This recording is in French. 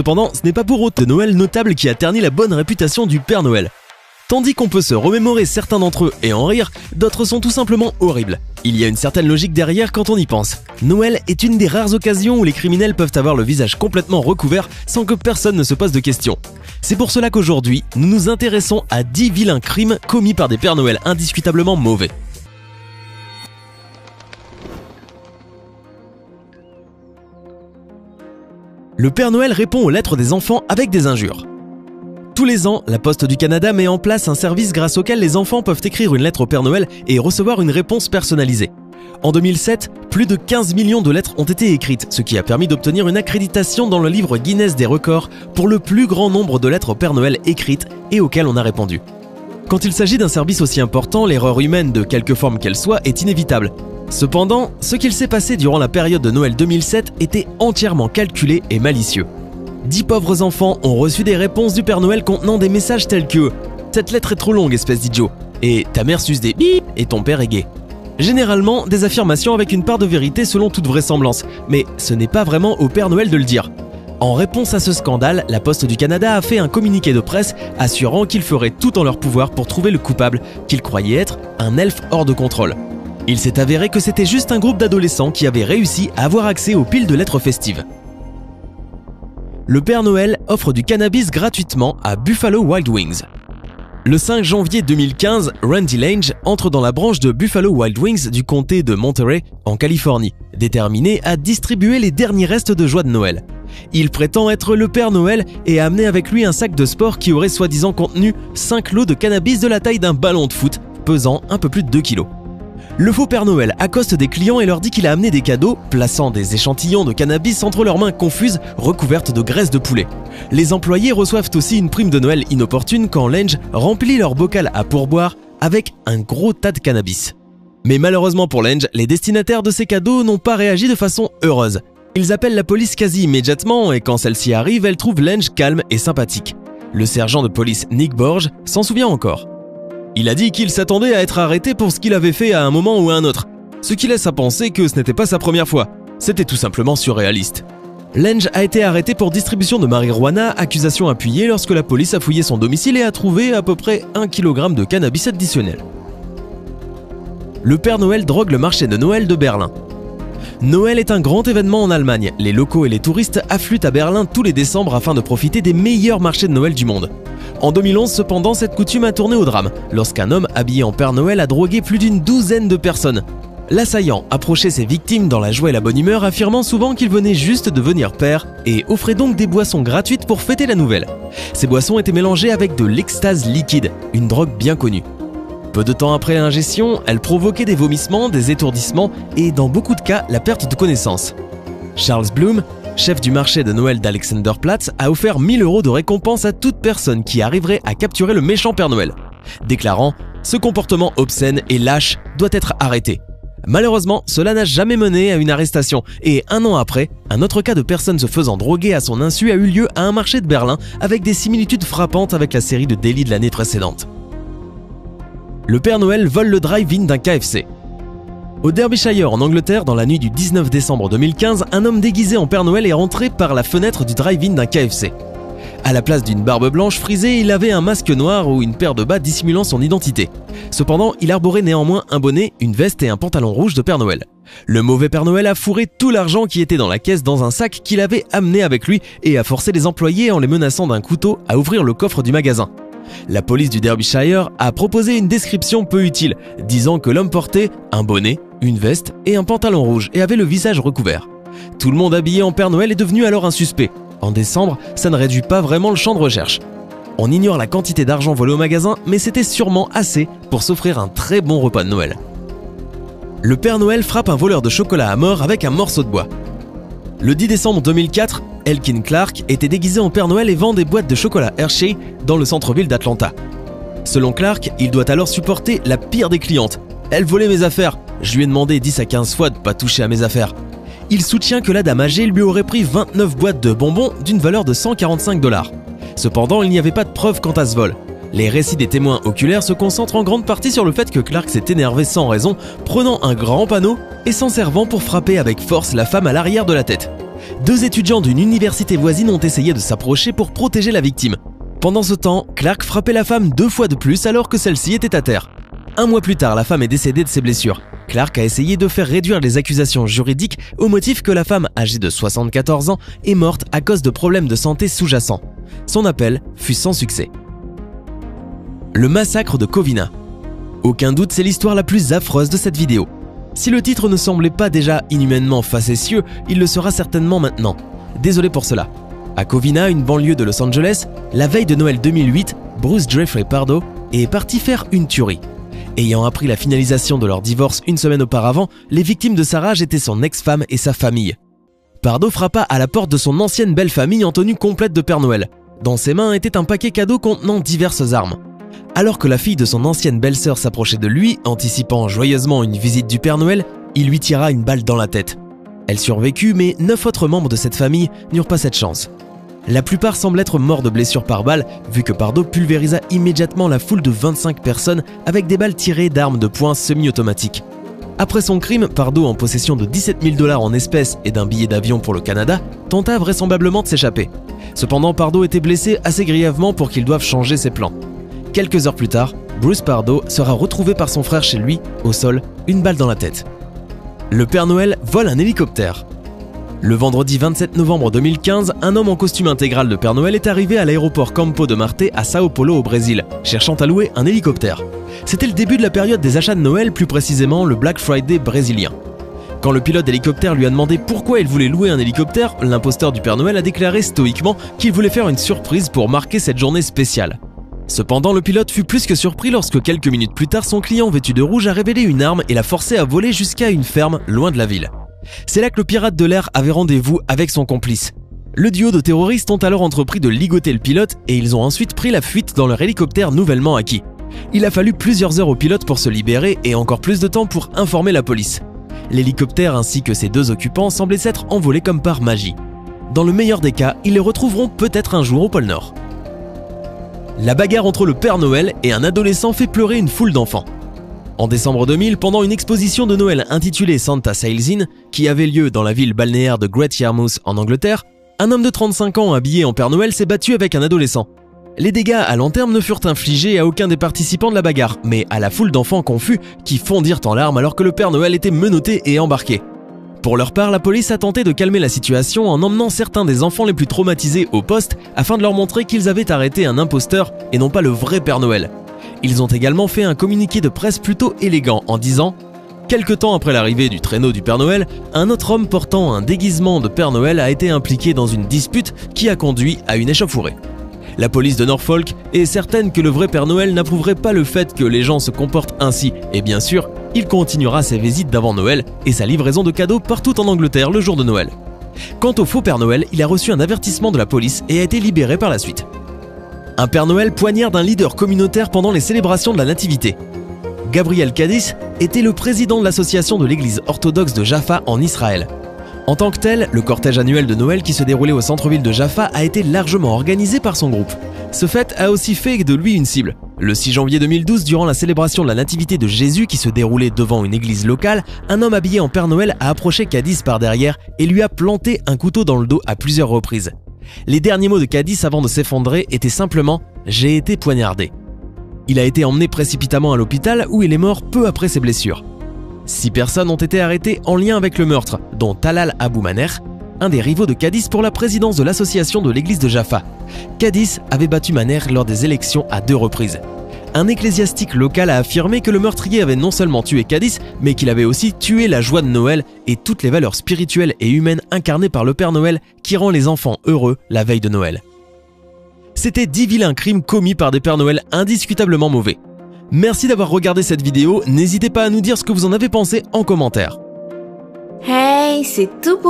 Cependant, ce n'est pas pour autant de Noël notable qui a terni la bonne réputation du Père Noël. Tandis qu'on peut se remémorer certains d'entre eux et en rire, d'autres sont tout simplement horribles. Il y a une certaine logique derrière quand on y pense. Noël est une des rares occasions où les criminels peuvent avoir le visage complètement recouvert sans que personne ne se pose de questions. C'est pour cela qu'aujourd'hui, nous nous intéressons à 10 vilains crimes commis par des Pères Noël indiscutablement mauvais. Le Père Noël répond aux lettres des enfants avec des injures. Tous les ans, la Poste du Canada met en place un service grâce auquel les enfants peuvent écrire une lettre au Père Noël et recevoir une réponse personnalisée. En 2007, plus de 15 millions de lettres ont été écrites, ce qui a permis d'obtenir une accréditation dans le livre Guinness des records pour le plus grand nombre de lettres au Père Noël écrites et auxquelles on a répondu. Quand il s'agit d'un service aussi important, l'erreur humaine, de quelque forme qu'elle soit, est inévitable. Cependant, ce qu'il s'est passé durant la période de Noël 2007 était entièrement calculé et malicieux. Dix pauvres enfants ont reçu des réponses du Père Noël contenant des messages tels que Cette lettre est trop longue, espèce d'idiot. Et ta mère suce des bip et ton père est gay. Généralement, des affirmations avec une part de vérité selon toute vraisemblance, mais ce n'est pas vraiment au Père Noël de le dire. En réponse à ce scandale, la Poste du Canada a fait un communiqué de presse assurant qu'ils feraient tout en leur pouvoir pour trouver le coupable, qu'ils croyaient être un elfe hors de contrôle. Il s'est avéré que c'était juste un groupe d'adolescents qui avaient réussi à avoir accès aux piles de lettres festives le Père Noël offre du cannabis gratuitement à Buffalo Wild Wings. Le 5 janvier 2015, Randy Lange entre dans la branche de Buffalo Wild Wings du comté de Monterey, en Californie, déterminé à distribuer les derniers restes de joie de Noël. Il prétend être le Père Noël et a amené avec lui un sac de sport qui aurait soi-disant contenu 5 lots de cannabis de la taille d'un ballon de foot, pesant un peu plus de 2 kilos. Le faux Père Noël accoste des clients et leur dit qu'il a amené des cadeaux, plaçant des échantillons de cannabis entre leurs mains confuses recouvertes de graisse de poulet. Les employés reçoivent aussi une prime de Noël inopportune quand Lange remplit leur bocal à pourboire avec un gros tas de cannabis. Mais malheureusement pour Lange, les destinataires de ces cadeaux n'ont pas réagi de façon heureuse. Ils appellent la police quasi immédiatement et quand celle-ci arrive, elle trouve Lange calme et sympathique. Le sergent de police Nick Borge s'en souvient encore. Il a dit qu'il s'attendait à être arrêté pour ce qu'il avait fait à un moment ou à un autre, ce qui laisse à penser que ce n'était pas sa première fois. C'était tout simplement surréaliste. Lange a été arrêté pour distribution de marijuana, accusation appuyée lorsque la police a fouillé son domicile et a trouvé à peu près 1 kg de cannabis additionnel. Le Père Noël drogue le marché de Noël de Berlin. Noël est un grand événement en Allemagne. Les locaux et les touristes affluent à Berlin tous les décembre afin de profiter des meilleurs marchés de Noël du monde. En 2011, cependant, cette coutume a tourné au drame, lorsqu'un homme habillé en Père Noël a drogué plus d'une douzaine de personnes. L'assaillant approchait ses victimes dans la joie et la bonne humeur, affirmant souvent qu'il venait juste de devenir père et offrait donc des boissons gratuites pour fêter la nouvelle. Ces boissons étaient mélangées avec de l'extase liquide, une drogue bien connue. Peu de temps après l'ingestion, elle provoquait des vomissements, des étourdissements et dans beaucoup de cas la perte de connaissance. Charles Bloom, chef du marché de Noël d'Alexanderplatz, a offert 1000 euros de récompense à toute personne qui arriverait à capturer le méchant Père Noël, déclarant Ce comportement obscène et lâche doit être arrêté. Malheureusement, cela n'a jamais mené à une arrestation, et un an après, un autre cas de personne se faisant droguer à son insu a eu lieu à un marché de Berlin avec des similitudes frappantes avec la série de délits de l'année précédente. Le Père Noël vole le drive-in d'un KFC. Au Derbyshire, en Angleterre, dans la nuit du 19 décembre 2015, un homme déguisé en Père Noël est rentré par la fenêtre du drive-in d'un KFC. À la place d'une barbe blanche frisée, il avait un masque noir ou une paire de bas dissimulant son identité. Cependant, il arborait néanmoins un bonnet, une veste et un pantalon rouge de Père Noël. Le mauvais Père Noël a fourré tout l'argent qui était dans la caisse dans un sac qu'il avait amené avec lui et a forcé les employés en les menaçant d'un couteau à ouvrir le coffre du magasin. La police du Derbyshire a proposé une description peu utile, disant que l'homme portait un bonnet, une veste et un pantalon rouge et avait le visage recouvert. Tout le monde habillé en Père Noël est devenu alors un suspect. En décembre, ça ne réduit pas vraiment le champ de recherche. On ignore la quantité d'argent volé au magasin, mais c'était sûrement assez pour s'offrir un très bon repas de Noël. Le Père Noël frappe un voleur de chocolat à mort avec un morceau de bois. Le 10 décembre 2004, Elkin Clark était déguisé en Père Noël et vend des boîtes de chocolat Hershey dans le centre-ville d'Atlanta. Selon Clark, il doit alors supporter la pire des clientes. Elle volait mes affaires. Je lui ai demandé 10 à 15 fois de pas toucher à mes affaires. Il soutient que la dame âgée lui aurait pris 29 boîtes de bonbons d'une valeur de 145 dollars. Cependant, il n'y avait pas de preuve quant à ce vol. Les récits des témoins oculaires se concentrent en grande partie sur le fait que Clark s'est énervé sans raison, prenant un grand panneau et s'en servant pour frapper avec force la femme à l'arrière de la tête. Deux étudiants d'une université voisine ont essayé de s'approcher pour protéger la victime. Pendant ce temps, Clark frappait la femme deux fois de plus alors que celle-ci était à terre. Un mois plus tard, la femme est décédée de ses blessures. Clark a essayé de faire réduire les accusations juridiques au motif que la femme, âgée de 74 ans, est morte à cause de problèmes de santé sous-jacents. Son appel fut sans succès. Le massacre de Covina. Aucun doute, c'est l'histoire la plus affreuse de cette vidéo. Si le titre ne semblait pas déjà inhumainement facétieux, il le sera certainement maintenant. Désolé pour cela. À Covina, une banlieue de Los Angeles, la veille de Noël 2008, Bruce Jeffrey Pardo est parti faire une tuerie. Ayant appris la finalisation de leur divorce une semaine auparavant, les victimes de sa rage étaient son ex-femme et sa famille. Pardo frappa à la porte de son ancienne belle famille en tenue complète de Père Noël. Dans ses mains était un paquet cadeau contenant diverses armes. Alors que la fille de son ancienne belle-sœur s'approchait de lui, anticipant joyeusement une visite du Père Noël, il lui tira une balle dans la tête. Elle survécut, mais neuf autres membres de cette famille n'eurent pas cette chance. La plupart semblent être morts de blessures par balle, vu que Pardo pulvérisa immédiatement la foule de 25 personnes avec des balles tirées d'armes de poing semi-automatiques. Après son crime, Pardo, en possession de 17 000 dollars en espèces et d'un billet d'avion pour le Canada, tenta vraisemblablement de s'échapper. Cependant, Pardo était blessé assez grièvement pour qu'il doive changer ses plans. Quelques heures plus tard, Bruce Pardo sera retrouvé par son frère chez lui, au sol, une balle dans la tête. Le Père Noël vole un hélicoptère. Le vendredi 27 novembre 2015, un homme en costume intégral de Père Noël est arrivé à l'aéroport Campo de Marte à Sao Paulo au Brésil, cherchant à louer un hélicoptère. C'était le début de la période des achats de Noël, plus précisément le Black Friday brésilien. Quand le pilote d'hélicoptère lui a demandé pourquoi il voulait louer un hélicoptère, l'imposteur du Père Noël a déclaré stoïquement qu'il voulait faire une surprise pour marquer cette journée spéciale. Cependant, le pilote fut plus que surpris lorsque quelques minutes plus tard, son client vêtu de rouge a révélé une arme et l'a forcé à voler jusqu'à une ferme loin de la ville. C'est là que le pirate de l'air avait rendez-vous avec son complice. Le duo de terroristes ont alors entrepris de ligoter le pilote et ils ont ensuite pris la fuite dans leur hélicoptère nouvellement acquis. Il a fallu plusieurs heures au pilote pour se libérer et encore plus de temps pour informer la police. L'hélicoptère ainsi que ses deux occupants semblaient s'être envolés comme par magie. Dans le meilleur des cas, ils les retrouveront peut-être un jour au pôle Nord. La bagarre entre le Père Noël et un adolescent fait pleurer une foule d'enfants. En décembre 2000, pendant une exposition de Noël intitulée Santa Sails In, qui avait lieu dans la ville balnéaire de Great Yarmouth en Angleterre, un homme de 35 ans habillé en Père Noël s'est battu avec un adolescent. Les dégâts à long terme ne furent infligés à aucun des participants de la bagarre, mais à la foule d'enfants confus qui fondirent en larmes alors que le Père Noël était menotté et embarqué. Pour leur part, la police a tenté de calmer la situation en emmenant certains des enfants les plus traumatisés au poste afin de leur montrer qu'ils avaient arrêté un imposteur et non pas le vrai Père Noël. Ils ont également fait un communiqué de presse plutôt élégant en disant Quelque temps après l'arrivée du traîneau du Père Noël, un autre homme portant un déguisement de Père Noël a été impliqué dans une dispute qui a conduit à une échauffourée. La police de Norfolk est certaine que le vrai Père Noël n'approuverait pas le fait que les gens se comportent ainsi, et bien sûr, il continuera ses visites d'avant Noël et sa livraison de cadeaux partout en Angleterre le jour de Noël. Quant au faux Père Noël, il a reçu un avertissement de la police et a été libéré par la suite. Un Père Noël poignarde un leader communautaire pendant les célébrations de la Nativité. Gabriel Kadis était le président de l'association de l'église orthodoxe de Jaffa en Israël. En tant que tel, le cortège annuel de Noël qui se déroulait au centre-ville de Jaffa a été largement organisé par son groupe. Ce fait a aussi fait de lui une cible. Le 6 janvier 2012, durant la célébration de la Nativité de Jésus qui se déroulait devant une église locale, un homme habillé en Père Noël a approché Cadiz par derrière et lui a planté un couteau dans le dos à plusieurs reprises. Les derniers mots de Cadiz avant de s'effondrer étaient simplement J'ai été poignardé. Il a été emmené précipitamment à l'hôpital où il est mort peu après ses blessures. Six personnes ont été arrêtées en lien avec le meurtre, dont Talal Abou Maner, un des rivaux de Cadiz pour la présidence de l'association de l'église de Jaffa. Cadiz avait battu Maner lors des élections à deux reprises un ecclésiastique local a affirmé que le meurtrier avait non seulement tué Cadiz, mais qu'il avait aussi tué la joie de Noël et toutes les valeurs spirituelles et humaines incarnées par le Père Noël qui rend les enfants heureux la veille de Noël. C'était 10 vilains crimes commis par des Pères Noël indiscutablement mauvais. Merci d'avoir regardé cette vidéo, n'hésitez pas à nous dire ce que vous en avez pensé en commentaire. Hey, c'est tout pour